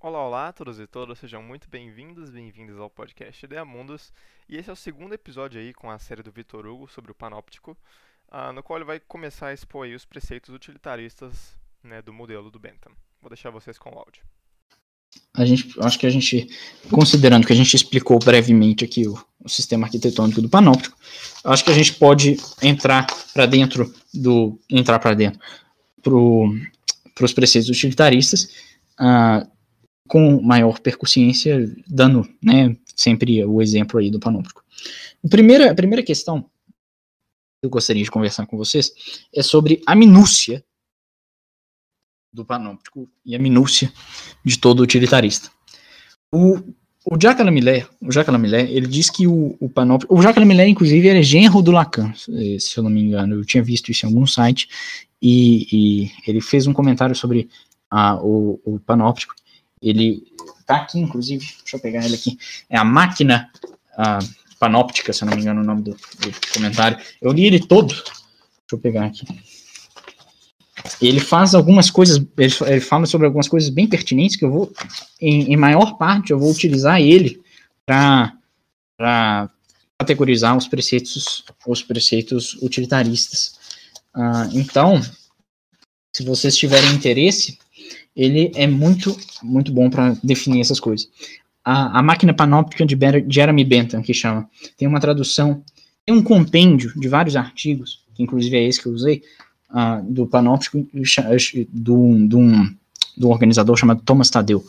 Olá, olá a todos e todas, sejam muito bem-vindos, bem-vindas ao podcast Ideia Mundos. E esse é o segundo episódio aí com a série do Vitor Hugo sobre o panóptico, uh, no qual ele vai começar a expor aí os preceitos utilitaristas né, do modelo do Bentham. Vou deixar vocês com o áudio. A gente, acho que a gente, considerando que a gente explicou brevemente aqui o, o sistema arquitetônico do panóptico, acho que a gente pode entrar para dentro do, entrar para dentro para os preceitos utilitaristas, uh, com maior percussiência, dando né, sempre o exemplo aí do panóptico. A primeira, a primeira questão que eu gostaria de conversar com vocês é sobre a minúcia do panóptico e a minúcia de todo utilitarista. O, o Jacques Lamillet, o Jacques Lamillet, ele diz que o, o panóptico, o Jacques Lamillet, inclusive, é genro do Lacan, se eu não me engano, eu tinha visto isso em algum site, e, e ele fez um comentário sobre ah, o, o panóptico, ele tá aqui, inclusive, deixa eu pegar ele aqui, é a máquina ah, panóptica, se eu não me engano o nome do, do comentário, eu li ele todo, deixa eu pegar aqui, ele faz algumas coisas, ele, ele, fala sobre algumas coisas bem pertinentes que eu vou, em, em maior parte, eu vou utilizar ele para categorizar os preceitos, os preceitos utilitaristas. Uh, então, se vocês tiverem interesse, ele é muito, muito bom para definir essas coisas. A, a máquina panóptica de Jeremy Bentham, que chama, tem uma tradução, tem um compêndio de vários artigos, que inclusive é esse que eu usei, uh, do Panóptico do, do, um, do organizador chamado Thomas Tadeu.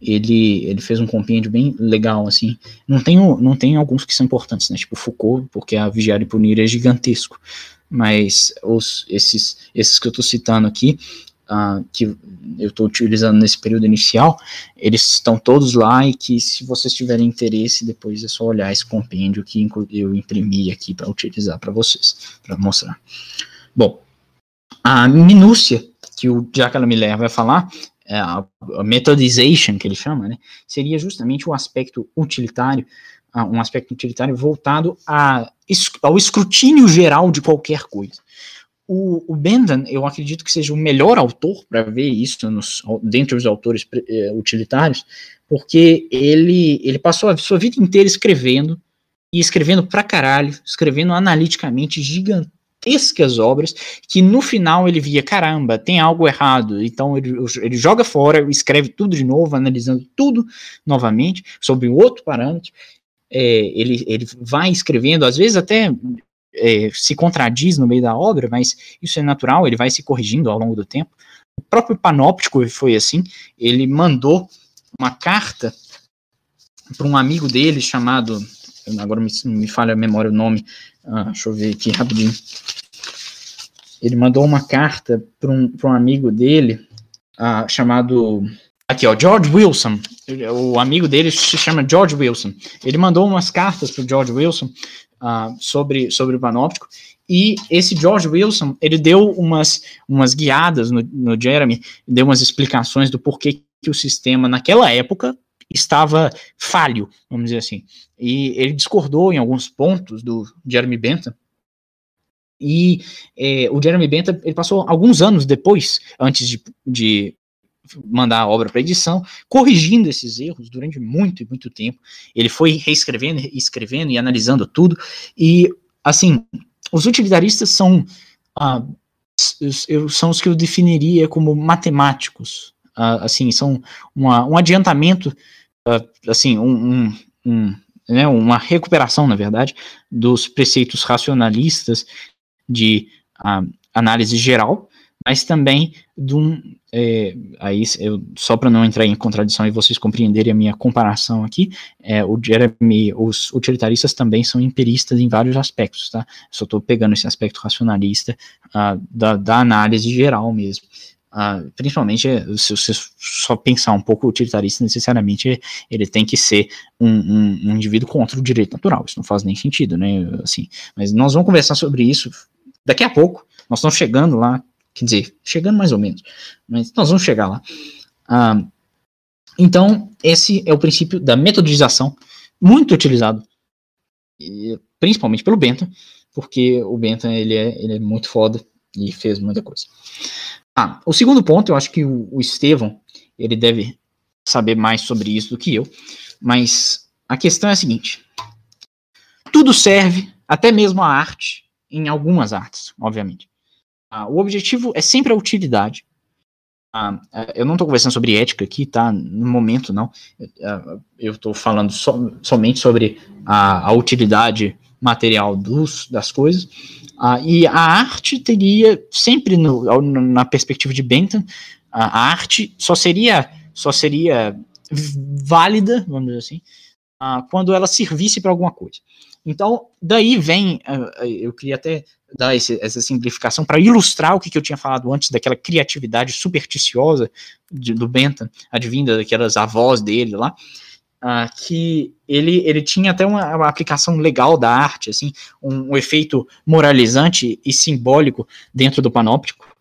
Ele, ele fez um compêndio bem legal, assim. Não tem, não tem alguns que são importantes, né? Tipo Foucault, porque a Vigiar e Punir é gigantesco. Mas os, esses, esses que eu estou citando aqui, uh, que eu estou utilizando nesse período inicial, eles estão todos lá e que se vocês tiverem interesse, depois é só olhar esse compêndio que eu imprimi aqui para utilizar para vocês, para mostrar. Bom, a minúcia que o Jacques Miller vai falar, é a, methodization, que ele chama, né, seria justamente o aspecto utilitário, um aspecto utilitário voltado a, ao escrutínio geral de qualquer coisa. O, o eu acredito que seja o melhor autor para ver isso nos, dentre os autores é, utilitários, porque ele, ele passou a sua vida inteira escrevendo, e escrevendo pra caralho, escrevendo analiticamente, gigante, gigantescas obras que no final ele via, caramba, tem algo errado. Então ele, ele joga fora, escreve tudo de novo, analisando tudo novamente sobre outro parâmetro. É, ele, ele vai escrevendo, às vezes até é, se contradiz no meio da obra, mas isso é natural, ele vai se corrigindo ao longo do tempo. O próprio Panóptico foi assim, ele mandou uma carta para um amigo dele chamado, agora me, me falha a memória o nome, ah, deixa eu ver aqui rapidinho. Ele mandou uma carta para um, um amigo dele, ah, chamado. Aqui, ó, George Wilson. O amigo dele se chama George Wilson. Ele mandou umas cartas para o George Wilson ah, sobre, sobre o panóptico. E esse George Wilson, ele deu umas, umas guiadas no, no Jeremy, deu umas explicações do porquê que o sistema, naquela época, estava falho, vamos dizer assim. E ele discordou em alguns pontos do Jeremy Bentham. E é, o Jeremy Bentham ele passou alguns anos depois, antes de, de mandar a obra para edição, corrigindo esses erros durante muito e muito tempo. Ele foi reescrevendo, escrevendo e analisando tudo. E assim, os utilitaristas são ah, são os que eu definiria como matemáticos. Assim, são uma, um adiantamento assim, um, um, um, né, uma recuperação, na verdade, dos preceitos racionalistas de uh, análise geral, mas também de um, é, aí eu, só para não entrar em contradição e vocês compreenderem a minha comparação aqui, é, o Jeremy, os utilitaristas também são empiristas em vários aspectos, tá? Só estou pegando esse aspecto racionalista uh, da, da análise geral mesmo. Uh, principalmente se você só pensar um pouco utilitarista, necessariamente ele tem que ser um, um, um, indivíduo contra o direito natural. Isso não faz nem sentido, né? Assim, mas nós vamos conversar sobre isso daqui a pouco. Nós estamos chegando lá, quer dizer, chegando mais ou menos, mas nós vamos chegar lá. Uh, então, esse é o princípio da metodização, muito utilizado principalmente pelo Bentham, porque o Bentham ele é, ele é muito foda e fez muita coisa. Ah, o segundo ponto, eu acho que o, o Estevão, ele deve saber mais sobre isso do que eu, mas a questão é a seguinte: tudo serve, até mesmo a arte, em algumas artes, obviamente. Ah, o objetivo é sempre a utilidade. Ah, eu não estou conversando sobre ética aqui, tá? No momento, não. Eu estou falando so, somente sobre a, a, utilidade material dos, das coisas. Ah, e a arte teria, sempre no, na perspectiva de Bentham, a arte só seria, só seria válida, vamos dizer assim, quando ela servisse para alguma coisa. Então, daí vem, eu queria até dar esse, essa simplificação para ilustrar o que, que, eu tinha falado antes daquela criatividade supersticiosa de, do Bentham, advinda daquelas avós dele lá, uh, que ele, ele tinha até uma, uma, aplicação legal da arte, assim, um, um, efeito moralizante e simbólico dentro do panóptico.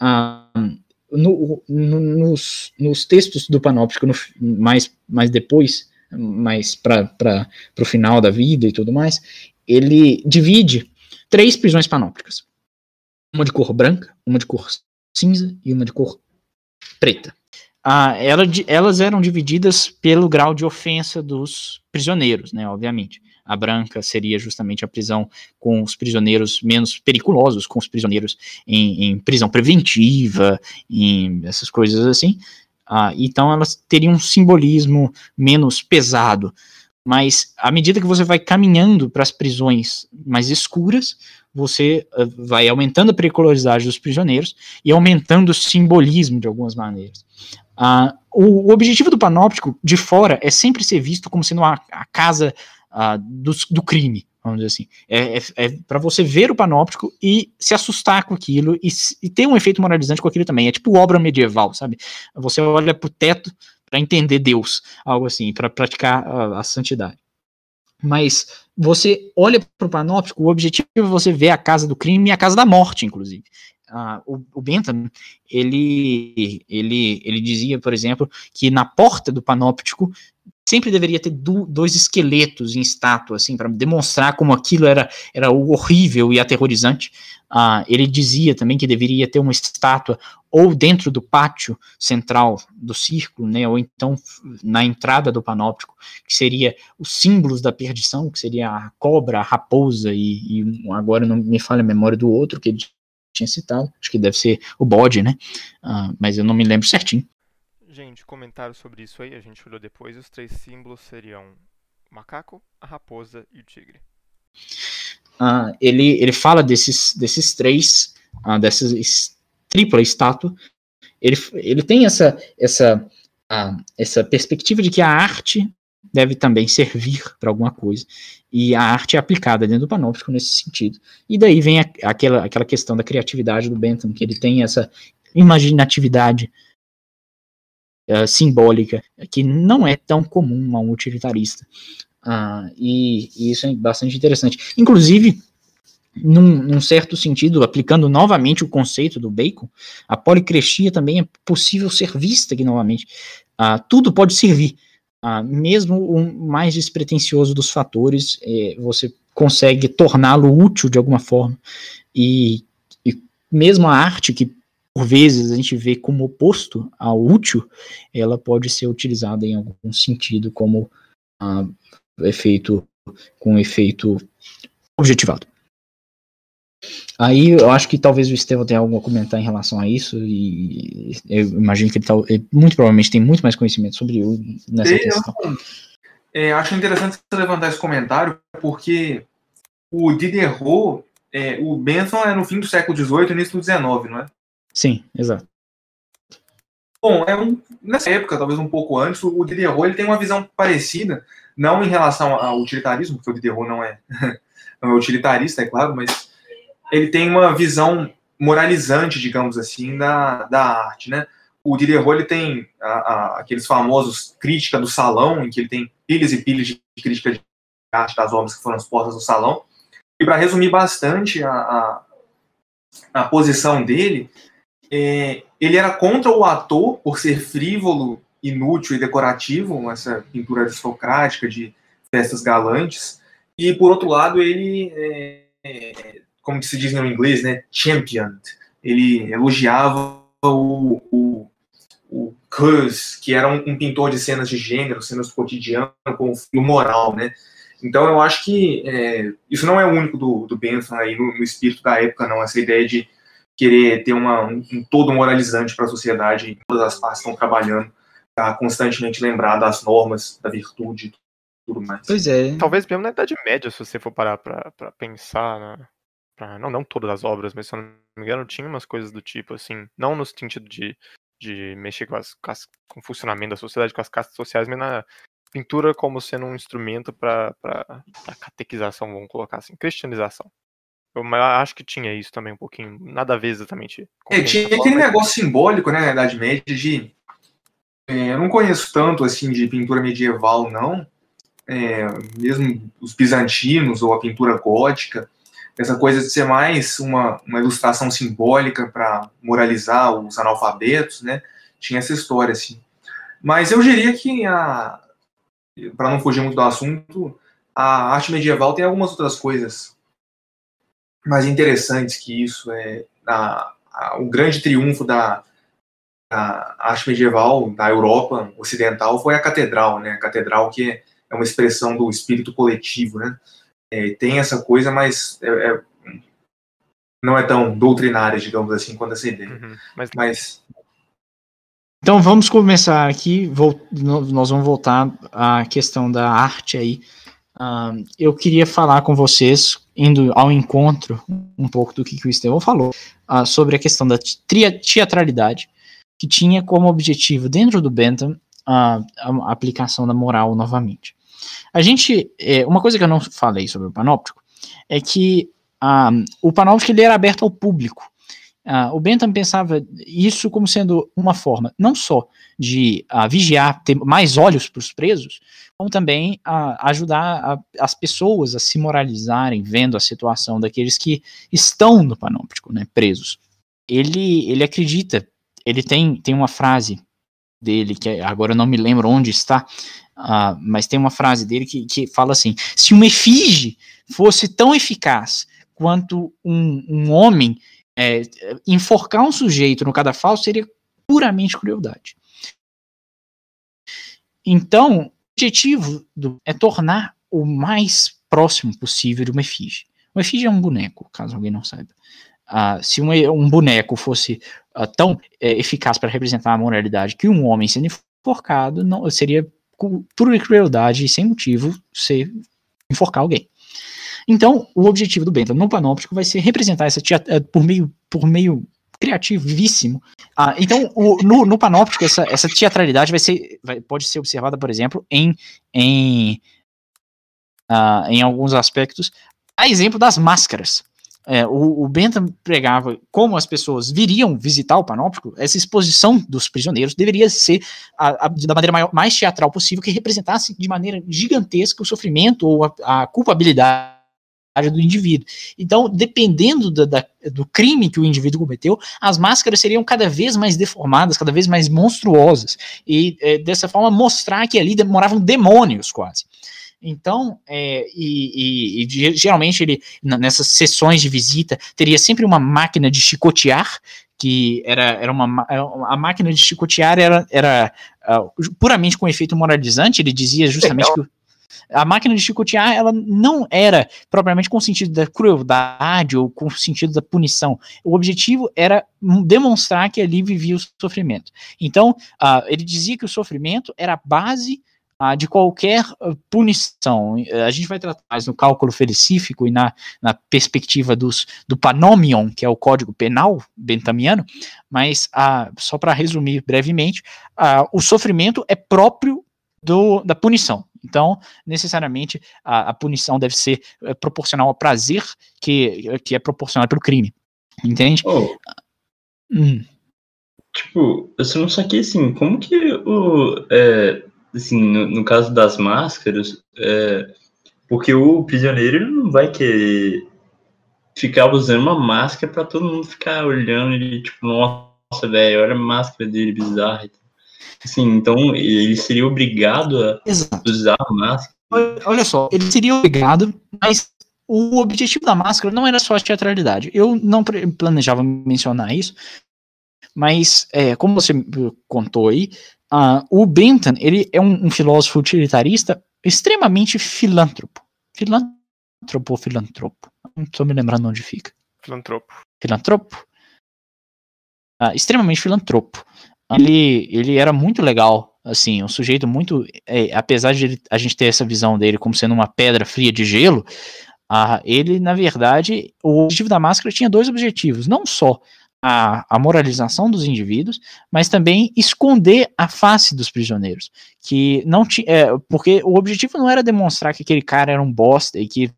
Uh, no, no, nos, nos, textos do panóptico, no, mais, mais depois, mais para o final da vida e tudo mais, ele divide três prisões panópticas. Uma de cor branca, uma de cor cinza e uma de cor preta. Ah, ela, elas eram divididas pelo grau de ofensa dos prisioneiros, né, obviamente. A branca seria justamente a prisão com os prisioneiros menos periculosos, com os prisioneiros em, em prisão preventiva, em essas coisas assim. Ah, então elas teriam um simbolismo menos pesado. Mas à medida que você vai caminhando para as prisões mais escuras, você uh, vai aumentando a periculosidade dos prisioneiros e aumentando o simbolismo de algumas maneiras. Uh, o, o, objetivo do panóptico de fora é sempre ser visto como sendo a, a casa uh, do, do crime, vamos dizer assim. É, é, é para você ver o panóptico e se assustar com aquilo e, e, ter um efeito moralizante com aquilo também. É tipo obra medieval, sabe? Você olha pro teto para entender Deus, algo assim, para praticar a, a, santidade. Mas você olha para o panóptico, o objetivo é você ver a casa do crime e a casa da morte, inclusive. Uh, o, o Bentham, ele, ele, ele dizia, por exemplo, que na porta do panóptico sempre deveria ter do, dois esqueletos em estátua, assim, para demonstrar como aquilo era, era horrível e aterrorizante. Uh, ele dizia também que deveria ter uma estátua ou dentro do pátio central do círculo, né, ou então na entrada do panóptico, que seria os símbolos da perdição, que seria a cobra, a raposa e, e agora não me falha a memória do outro que ele tinha citado, acho que deve ser o bode, né, uh, mas eu não me lembro certinho. Gente, comentário sobre isso aí, a gente olhou depois, os três símbolos seriam o macaco, a raposa e o tigre. Uh, ele, ele fala desses, desses três, uh, dessas tripla estátua. Ele, ele tem essa, essa, uh, essa perspectiva de que a arte deve também servir para alguma coisa. E a arte é aplicada dentro do panóptico nesse sentido. E daí vem a, aquela, aquela questão da criatividade do Bentham, que ele tem essa imaginatividade uh, simbólica, que não é tão comum a um utilitarista. Uh, e, e, isso é bastante interessante. Inclusive, num, num, certo sentido, aplicando novamente o conceito do Bacon, a policrestia também é possível ser vista aqui novamente. Uh, tudo pode servir. Uh, mesmo o mais despretensioso dos fatores, eh, você consegue torná-lo útil de alguma forma. E, e mesmo a arte que por vezes a gente vê como oposto ao útil, ela pode ser utilizada em algum sentido como uh, efeito com efeito objetivado. Aí eu acho que talvez o Estevão tenha algo a comentar em relação a isso, e eu imagino que ele, tá, ele muito provavelmente tem muito mais conhecimento sobre o nessa questão. É, acho interessante você levantar esse comentário, porque o Diderot, é, o Benson é no fim do século XVIII, início do XIX, não é? Sim, exato. Bom, é um, nessa época, talvez um pouco antes, o Diderot ele tem uma visão parecida, não em relação ao utilitarismo, porque o Diderot não é, não é utilitarista, é claro, mas ele tem uma visão moralizante, digamos assim, da, da arte, né? O Diderot ele tem a, a, aqueles famosos crítica do salão, em que ele tem pilhas e pilhas de crítica de arte das obras que foram expostas no salão. E para resumir bastante a, a, a posição dele, é, ele era contra o ator por ser frívolo, inútil e decorativo, essa pintura aristocrática de festas galantes. E por outro lado, ele, é, como se diz no inglês, né, championed. Ele elogiava o, o, o Cus, que era um, um, pintor de cenas de gênero, cenas do cotidiano, com o moral, né? Então eu acho que é, isso não é o único do, do Bentham aí no, no, espírito da época, não. Essa ideia de querer ter uma, um, um todo moralizante para a sociedade, todas as partes estão trabalhando para constantemente lembrar das normas, da virtude tudo mais. Pois é. Talvez mesmo na Idade Média, se você for parar para pensar, né? Pra, não, não todas as obras, mas se eu não me engano, tinha umas coisas do tipo, assim, não no sentido de, de mexer com, as, com, as, com o funcionamento da sociedade, com as castas sociais, mas na pintura como sendo um instrumento para catequização, vamos colocar assim, cristianização. Eu acho que tinha isso também um pouquinho, nada a ver exatamente. É, tinha tá aquele negócio simbólico, né, na Idade Média, de. É, eu não conheço tanto assim de pintura medieval, não. É, mesmo os bizantinos ou a pintura gótica, essa coisa de ser mais uma, uma ilustração simbólica para moralizar os analfabetos, né? Tinha essa história, assim. Mas eu diria que, para não fugir muito do assunto, a arte medieval tem algumas outras coisas mais interessantes que isso. É a, a, o grande triunfo da, da arte medieval da Europa ocidental foi a catedral, né? A catedral que é, uma expressão do espírito coletivo, né? É, tem essa coisa, mas é, é, não é tão doutrinária, digamos assim, quanto essa ideia. Uhum, mas... mas... Então vamos começar aqui, vou, nós vamos voltar à questão da arte aí. Uh, eu queria falar com vocês, indo ao encontro um pouco do que, que o Estevão falou, uh, sobre a questão da teatralidade, que tinha como objetivo, dentro do Bentham, uh, a aplicação da moral novamente. A gente, é, uma coisa que eu não falei sobre o panóptico é que ah, o panóptico ele era aberto ao público. Ah, o Bentham pensava isso como sendo uma forma não só de ah, vigiar, ter mais olhos para os presos, como também ah, ajudar a, as pessoas a se moralizarem vendo a situação daqueles que estão no panóptico, né, presos. Ele, ele acredita, ele tem, tem uma frase dele, que agora eu não me lembro onde está, Uh, mas tem uma frase dele que, que fala assim: se uma efígie fosse tão eficaz quanto um, um homem é, enforcar um sujeito no cadafal, seria puramente crueldade. Então, o objetivo do, é tornar o mais próximo possível de uma efígie. Uma efígie é um boneco, caso alguém não saiba. Uh, se um, um, boneco fosse uh, tão é, eficaz para representar a moralidade que um homem sendo enforcado, não seria por crueldade e sem motivo, você enforcar alguém. Então, o objetivo do Bentham no panóptico vai ser representar essa eh, por meio, por meio criativíssimo. Ah, então, o, no, no, panóptico, essa, essa teatralidade vai ser, vai, pode ser observada, por exemplo, em, em, ah, em alguns aspectos, a exemplo das máscaras. É, o, o Bentham pregava como as pessoas viriam visitar o panóptico, essa exposição dos prisioneiros deveria ser a, a, da maneira maior, mais teatral possível, que representasse de maneira gigantesca o sofrimento ou a, a culpabilidade do indivíduo. Então, dependendo da, da, do crime que o indivíduo cometeu, as máscaras seriam cada vez mais deformadas, cada vez mais monstruosas, e é, dessa forma mostrar que ali moravam demônios quase. Então, é, e, e, e, geralmente ele, nessas sessões de visita, teria sempre uma máquina de chicotear, que era, era uma. A máquina de chicotear era, era uh, puramente com efeito moralizante, ele dizia justamente Legal. que a máquina de chicotear ela não era propriamente com o sentido da crueldade ou com o sentido da punição. O objetivo era demonstrar que ali vivia o sofrimento. Então, uh, ele dizia que o sofrimento era a base ah, de qualquer ah, punição. A gente vai tratar mais no cálculo felicífico e na, na perspectiva dos, do panomion, que é o código penal bentamiano, mas ah, só para resumir brevemente, ah, o sofrimento é próprio do, da punição. Então, necessariamente, a, a punição deve ser é, proporcional ao prazer que, que é proporcional pelo crime. Entende? Oh. Hum. Tipo, eu não saquei assim, como que o. É assim, no, no caso das máscaras, é, porque o prisioneiro não vai querer ficar usando uma máscara para todo mundo ficar olhando e tipo, nossa, velho, olha a máscara dele bizarra. Assim, então ele seria obrigado a Exato. usar a máscara. olha só, ele seria obrigado, mas o objetivo da máscara não era só a teatralidade. Eu não planejava mencionar isso, mas é, como você contou aí, uh, o Bentham ele é um, um, filósofo utilitarista extremamente filântropo. Filântropo ou filantropo? Não estou me lembrando onde fica. Filantropo. Filantropo? Uh, extremamente filantropo. Ele, ele era muito legal, assim, um sujeito muito. É, apesar de ele, a gente ter essa visão dele como sendo uma pedra fria de gelo, ah, ele, na verdade, o objetivo da máscara tinha dois objetivos. Não só a, a, moralização dos indivíduos, mas também esconder a face dos prisioneiros. Que não tinha. É, porque o objetivo não era demonstrar que aquele cara era um bosta e que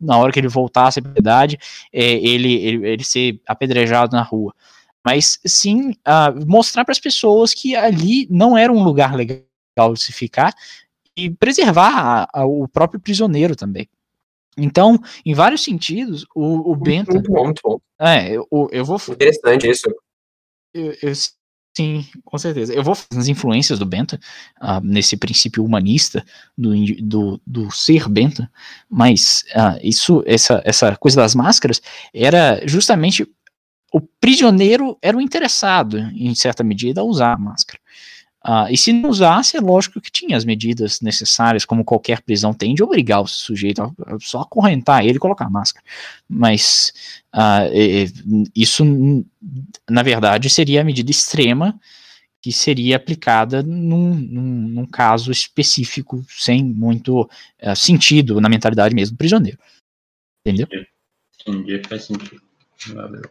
na hora que ele voltasse à piedade, é, ele, ele, ele ser apedrejado na rua. Mas sim mostrar para as pessoas que ali não era um lugar legal de se ficar e preservar a, o próprio prisioneiro também. Então, em vários sentidos, o, o Bento. Muito bom, muito bom. É, eu, eu vou. Interessante isso. Eu, eu, sim, com certeza. Eu vou nas influências do Bento, uh, nesse princípio humanista do, do, do ser Bento, mas uh, isso, essa, essa coisa das máscaras era justamente o prisioneiro era o interessado, em certa medida, a usar a máscara. Uh, e se não usasse, é lógico que tinha as medidas necessárias, como qualquer prisão tem, de obrigar o sujeito a, a só acorrentar ele e colocar a máscara. Mas uh, isso, na verdade, seria a medida extrema que seria aplicada num, num, num caso específico, sem muito uh, sentido na mentalidade mesmo do prisioneiro. Entendeu? Entendi, faz sentido. Valeu.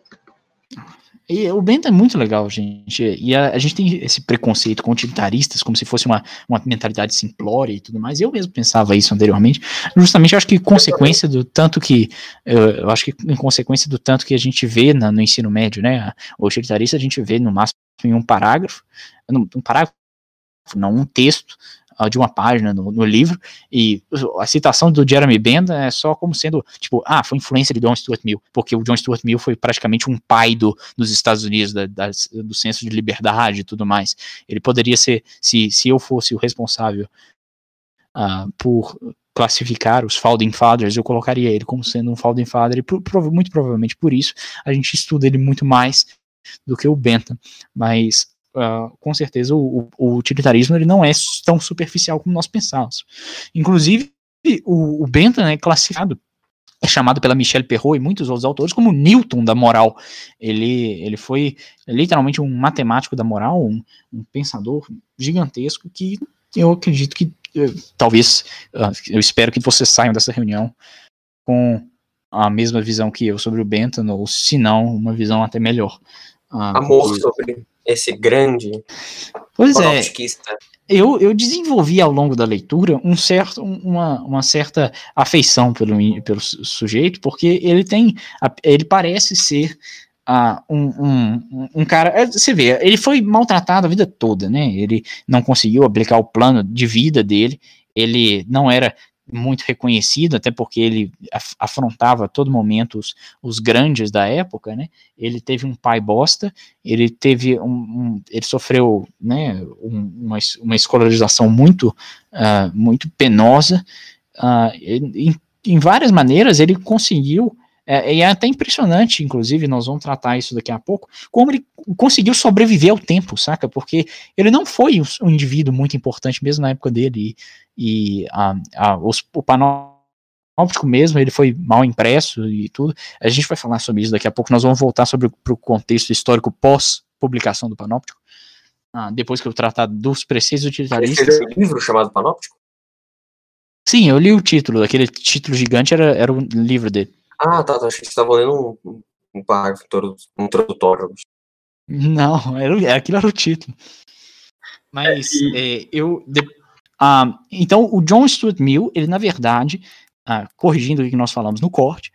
E o Bento é muito legal, gente. E a, a, gente tem esse preconceito com utilitaristas, como se fosse uma, uma mentalidade simplória e tudo mais. Eu mesmo pensava isso anteriormente. Justamente, acho que consequência do tanto que. Eu, acho que em consequência do tanto que a gente vê na, no ensino médio, né? O utilitarista a gente vê no máximo em um parágrafo. Um parágrafo, não, um texto de uma página no, no, livro, e a citação do Jeremy Bentham é só como sendo, tipo, ah, foi influência de John Stuart Mill, porque o John Stuart Mill foi praticamente um pai do, dos Estados Unidos, da, da, do senso de liberdade e tudo mais. Ele poderia ser, se, se eu fosse o responsável uh, por classificar os Founding Fathers, eu colocaria ele como sendo um Founding Father, e por, muito provavelmente por isso a gente estuda ele muito mais do que o Bentham, mas uh, com certeza o, o, utilitarismo ele não é tão superficial como nós pensávamos. Inclusive, o, o Bentham é classificado é chamado pela Michelle Perrault e muitos outros autores como Newton da moral. Ele, ele foi literalmente um matemático da moral, um, um pensador gigantesco que eu acredito que eh, talvez, uh, eu espero que vocês saiam dessa reunião com a mesma visão que eu sobre o Bentham, ou se não, uma visão até melhor. Uh, Amor sobre esse grande pois é. eu, eu desenvolvi ao longo da leitura um certo, uma, uma certa afeição pelo, pelo sujeito, porque ele tem, ele parece ser uh, um, um, um cara, é, você vê, ele foi maltratado a vida toda, né, ele não conseguiu aplicar o plano de vida dele, ele não era muito reconhecido, até porque ele afrontava a todo momento os, os grandes da época, né? Ele teve um pai bosta, ele teve um, um ele sofreu, né, um, uma, uma escolarização muito, uh, muito penosa, uh, em, em várias maneiras ele conseguiu é, e é até impressionante, inclusive, nós vamos tratar isso daqui a pouco, como ele conseguiu sobreviver ao tempo, saca? Porque ele não foi um indivíduo muito importante mesmo na época dele, e, e a, a, os, o panóptico mesmo, ele foi mal impresso e tudo. A gente vai falar sobre isso daqui a pouco, nós vamos voltar sobre o contexto histórico pós-publicação do panóptico, ah, depois que eu tratar dos preceitos utilitaristas. Você um livro chamado Panóptico? Sim, eu li o título, aquele título gigante era, era o livro dele. Ah, tá, tá. Acho que você estava lendo um, um parágrafo um introdutório. Não, era, aquilo era o título. Mas é, é, eu. De, ah, então, o John Stuart Mill, ele, na verdade, ah, corrigindo o que nós falamos no corte,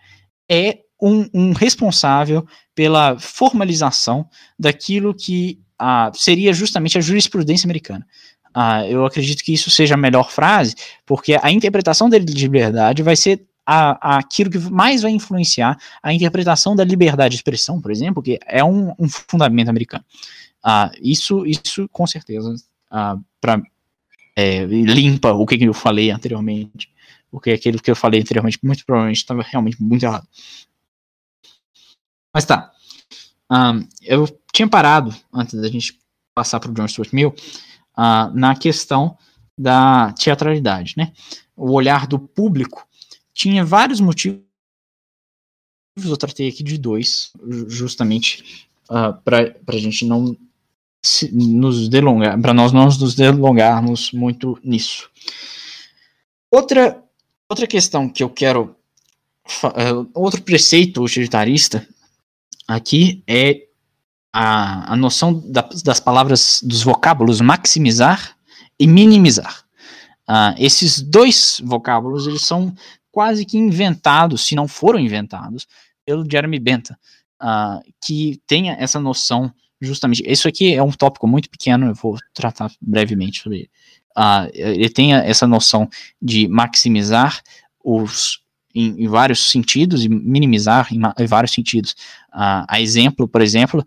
é um, um responsável pela formalização daquilo que ah, seria justamente a jurisprudência americana. Eu acredito que isso seja a melhor frase, porque a interpretação dele de liberdade vai ser a, a, aquilo que mais vai influenciar a interpretação da liberdade de expressão, por exemplo, que é um, um fundamento americano. Isso, isso com certeza, uh, é, limpa o que, eu falei anteriormente, porque aquilo que eu falei anteriormente muito provavelmente estava realmente muito errado. Mas tá. Um, eu tinha parado, antes da gente passar para o John Stuart Mill, uh, na questão da teatralidade, né? O olhar do público tinha vários motivos. Eu tratei aqui de dois, justamente uh, para a gente não nos delongar, para nós não nos delongarmos muito nisso. Outra, outra questão que eu quero, uh, outro preceito utilitarista aqui é a, a noção da, das palavras, dos vocábulos maximizar e minimizar. Uh, esses dois vocábulos, eles são quase que inventados, se não foram inventados, pelo Jeremy Bentham, uh, que tenha essa noção justamente. Isso aqui é um tópico muito pequeno, eu vou tratar brevemente sobre ele. Uh, ele tem essa noção de maximizar os em, em vários sentidos e minimizar em, em vários sentidos. Uh, a exemplo, por exemplo,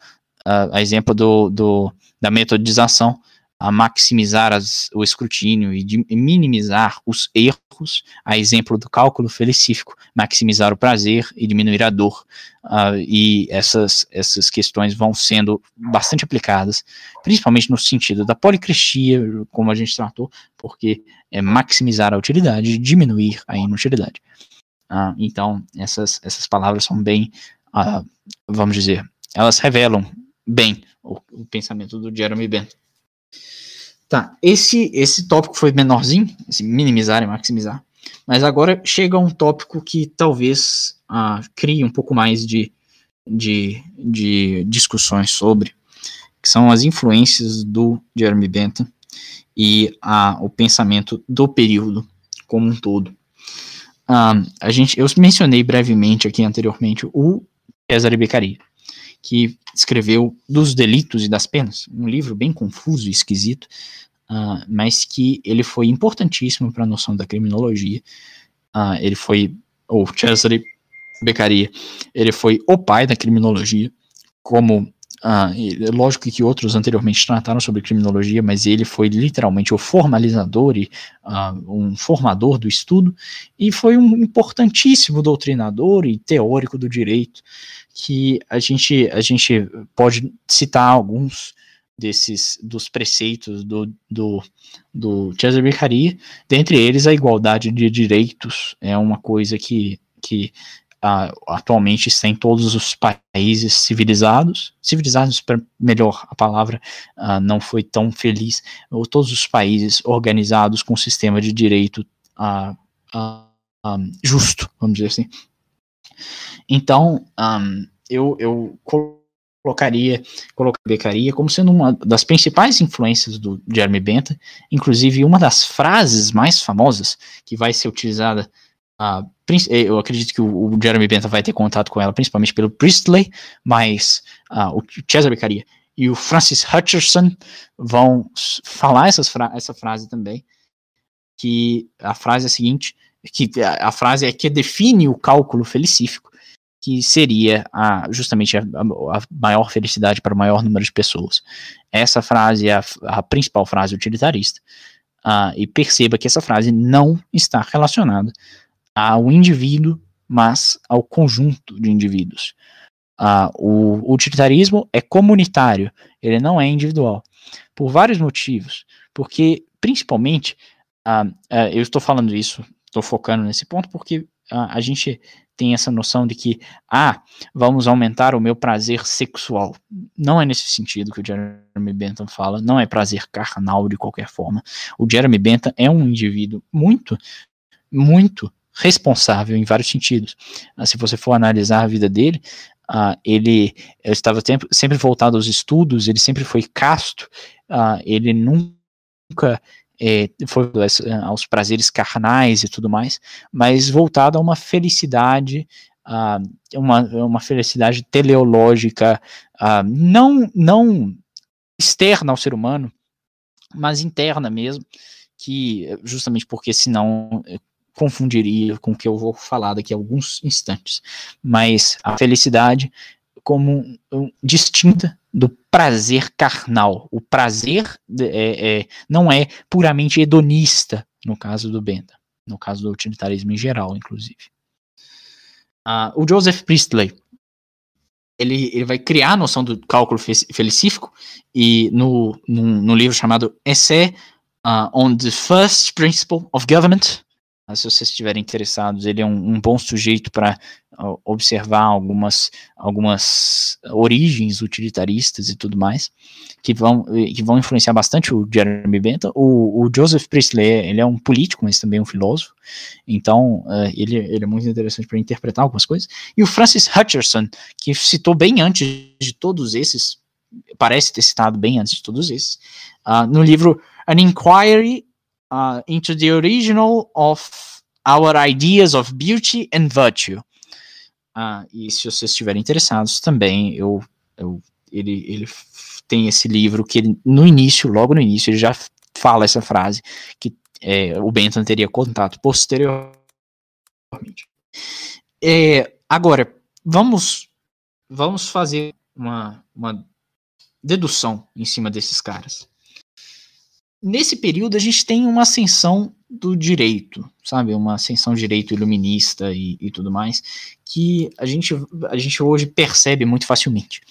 uh, a exemplo do, do, da metodização, a maximizar as, o escrutínio e, de, minimizar os erros, a exemplo do cálculo felicífico, maximizar o prazer e diminuir a dor. Uh, e essas, essas questões vão sendo bastante aplicadas, principalmente no sentido da policrestia, como a gente tratou, porque é maximizar a utilidade e diminuir a inutilidade. Uh, então, essas, essas palavras são bem, uh, vamos dizer, elas revelam bem o, o pensamento do Jeremy Bentham. Tá, esse, esse tópico foi menorzinho, esse minimizar e maximizar, mas agora chega um tópico que talvez ah, crie um pouco mais de, de, de discussões sobre, que são as influências do Jeremy Bentham e a, o pensamento do período como um todo. Ah, a gente, eu mencionei brevemente aqui anteriormente o Cesare Beccaria que escreveu Dos Delitos e das Penas, um livro bem confuso e esquisito, uh, mas que ele foi importantíssimo para a noção da criminologia. Uh, ele foi, ou Cesare Beccaria, ele foi o pai da criminologia, como Uh, lógico que outros anteriormente trataram sobre criminologia, mas ele foi literalmente o formalizador e um formador do estudo, e foi um importantíssimo doutrinador e teórico do direito, que a gente, a gente pode citar alguns desses dos preceitos do, do, do Cesare Beccaria, dentre eles a igualdade de direitos é uma coisa que, que atualmente está em todos os países civilizados, civilizados, melhor a palavra, uh, não foi tão feliz, ou todos os países organizados com um sistema de direito uh, um, justo, vamos dizer assim. Então, um, eu, eu colocaria, colocaria como sendo uma das principais influências do Jeremy Bentham, inclusive uma das frases mais famosas que vai ser utilizada Uh, eu acredito que o, Jeremy Bentham vai ter contato com ela, principalmente pelo Priestley, mas uh, o Cesare Beccaria e o Francis Hutcherson vão falar fra essa frase também, que a frase é a seguinte, que a, a frase é que define o cálculo felicífico, que seria a, justamente a, a, maior felicidade para o maior número de pessoas. Essa frase é a, a principal frase utilitarista, uh, e perceba que essa frase não está relacionada ao indivíduo, mas ao conjunto de indivíduos. Ah, o utilitarismo é comunitário, ele não é individual, por vários motivos. Porque, principalmente, ah, eu estou falando isso, estou focando nesse ponto, porque a gente tem essa noção de que, ah, vamos aumentar o meu prazer sexual. Não é nesse sentido que o Jeremy Bentham fala, não é prazer carnal de qualquer forma. O Jeremy Bentham é um indivíduo muito, muito responsável em vários sentidos. Ah, se você for analisar a vida dele, uh, ele estava sempre, sempre voltado aos estudos, ele sempre foi casto, uh, ele nunca é, foi aos prazeres carnais e tudo mais, mas voltado a uma felicidade, uh, uma, uma felicidade teleológica, não, não externa ao ser humano, mas interna mesmo, que justamente porque senão confundiria com o que eu vou falar daqui a alguns instantes. Mas a felicidade como distinta do prazer carnal. O prazer é, é, não é puramente hedonista, no caso do Bentham, no caso do utilitarismo em geral, inclusive. Uh, o Joseph Priestley, ele, ele vai criar a noção do cálculo felicífico, e no, no, no livro chamado Essay uh, on the First Principle of Government, se vocês estiverem interessados, ele é um, um bom sujeito para observar algumas, algumas origens utilitaristas e tudo mais, que vão, que vão influenciar bastante o Jeremy Bentham. O, o Joseph Priestley, ele é um político, mas também um filósofo, então uh, ele, ele é muito interessante para interpretar algumas coisas. E o Francis Hutcherson, que citou bem antes de todos esses, parece ter citado bem antes de todos esses, uh, no livro An Inquiry uh, into the Original of Our Ideas of Beauty and Virtue, ah, e se vocês estiverem interessados também, eu, eu, ele, ele tem esse livro que ele, no início, logo no início, ele já fala essa frase que é, o Bentham teria contato posteriormente. É, agora, vamos, vamos fazer uma, uma dedução em cima desses caras. Nesse período, a gente tem uma ascensão do direito, sabe? Uma ascensão direito iluminista e, e tudo mais, que a gente, a gente hoje percebe muito facilmente.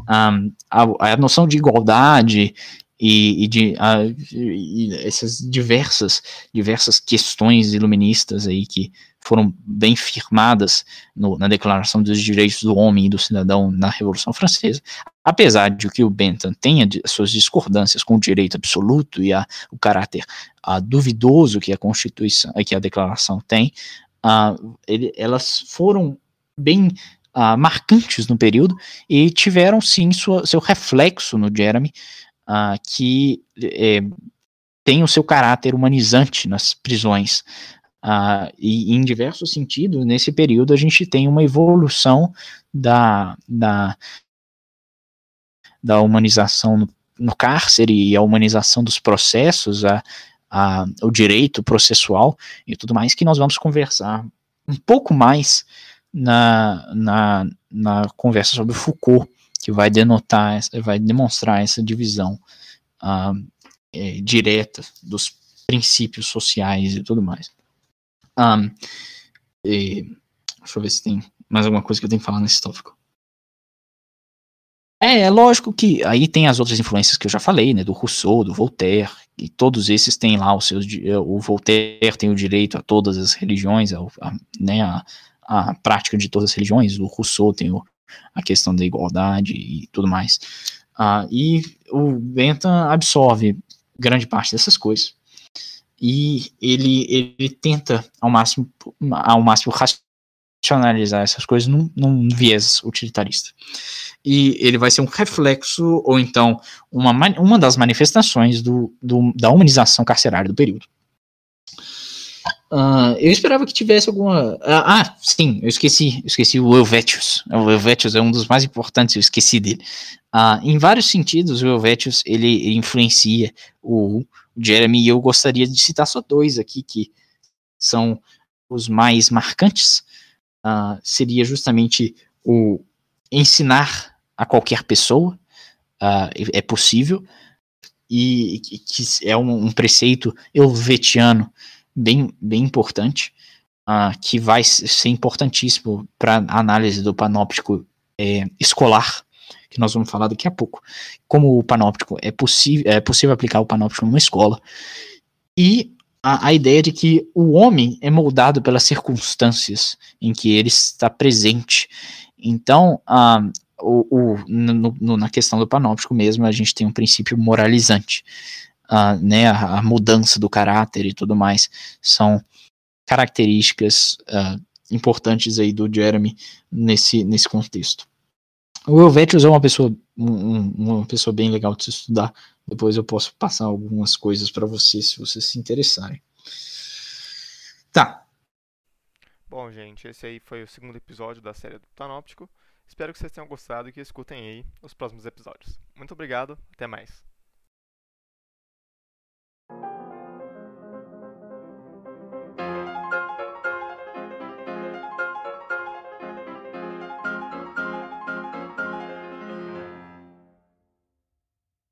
Um, a, a, noção de igualdade e, e de a, e essas diversas, diversas questões iluministas aí que foram bem firmadas no, na Declaração dos Direitos do Homem e do Cidadão na Revolução Francesa, apesar de que o Bentham tenha suas discordâncias com o direito absoluto e a, o caráter a, duvidoso que a Constituição, que a Declaração tem, a, ele, elas foram bem marcantes no período e tiveram sim sua, seu reflexo no Jeremy, que é, tem o seu caráter humanizante nas prisões. Uh, e em diversos sentidos, nesse período, a gente tem uma evolução da, da, da humanização no, no cárcere e a humanização dos processos, a, a, o direito processual e tudo mais, que nós vamos conversar um pouco mais na, na, na conversa sobre Foucault, que vai denotar, vai demonstrar essa divisão uh, é, direta dos princípios sociais e tudo mais. Um, e, deixa eu ver se tem mais alguma coisa que eu tenho que falar nesse tópico. É, é lógico que aí tem as outras influências que eu já falei, né, do Rousseau, do Voltaire, e todos esses têm lá os seus, o Voltaire tem o direito a todas as religiões, a, a né, a, a prática de todas as religiões, o Rousseau tem o, a questão da igualdade e tudo mais, uh, e o Bentham absorve grande parte dessas coisas, e ele, ele tenta ao máximo, ao máximo racionalizar essas coisas num, num viés utilitarista e ele vai ser um reflexo, ou então uma, uma das manifestações do, do da humanização carcerária do período. Uh, eu esperava que tivesse alguma. Ah, ah, sim, eu esqueci, eu esqueci o Helvetius. O Helvetius é um dos mais importantes, eu esqueci dele. Uh, em vários sentidos, o Helvetius ele, ele influencia o, o Jeremy, e eu gostaria de citar só dois aqui que são os mais marcantes. Uh, seria justamente o ensinar a qualquer pessoa, uh, é possível, e que é um, um preceito helvetiano bem, bem importante, uh, que vai ser importantíssimo para a análise do panóptico é, escolar, que nós vamos falar daqui a pouco. Como o panóptico é, possível é possível aplicar o panóptico numa escola, e a, a, ideia de que o homem é moldado pelas circunstâncias em que ele está presente. Então, o, o no, no, na questão do panóptico mesmo, a gente tem um princípio moralizante, né, a, a, mudança do caráter e tudo mais, são características uh, importantes aí do Jeremy nesse, nesse contexto. O Helvetius é uma pessoa, um, uma pessoa bem legal de se estudar, depois eu posso passar algumas coisas para vocês, se vocês se interessarem. Tá. Bom, gente, esse aí foi o segundo episódio da série do Panóptico. Espero que vocês tenham gostado e que escutem aí os próximos episódios. Muito obrigado, até mais.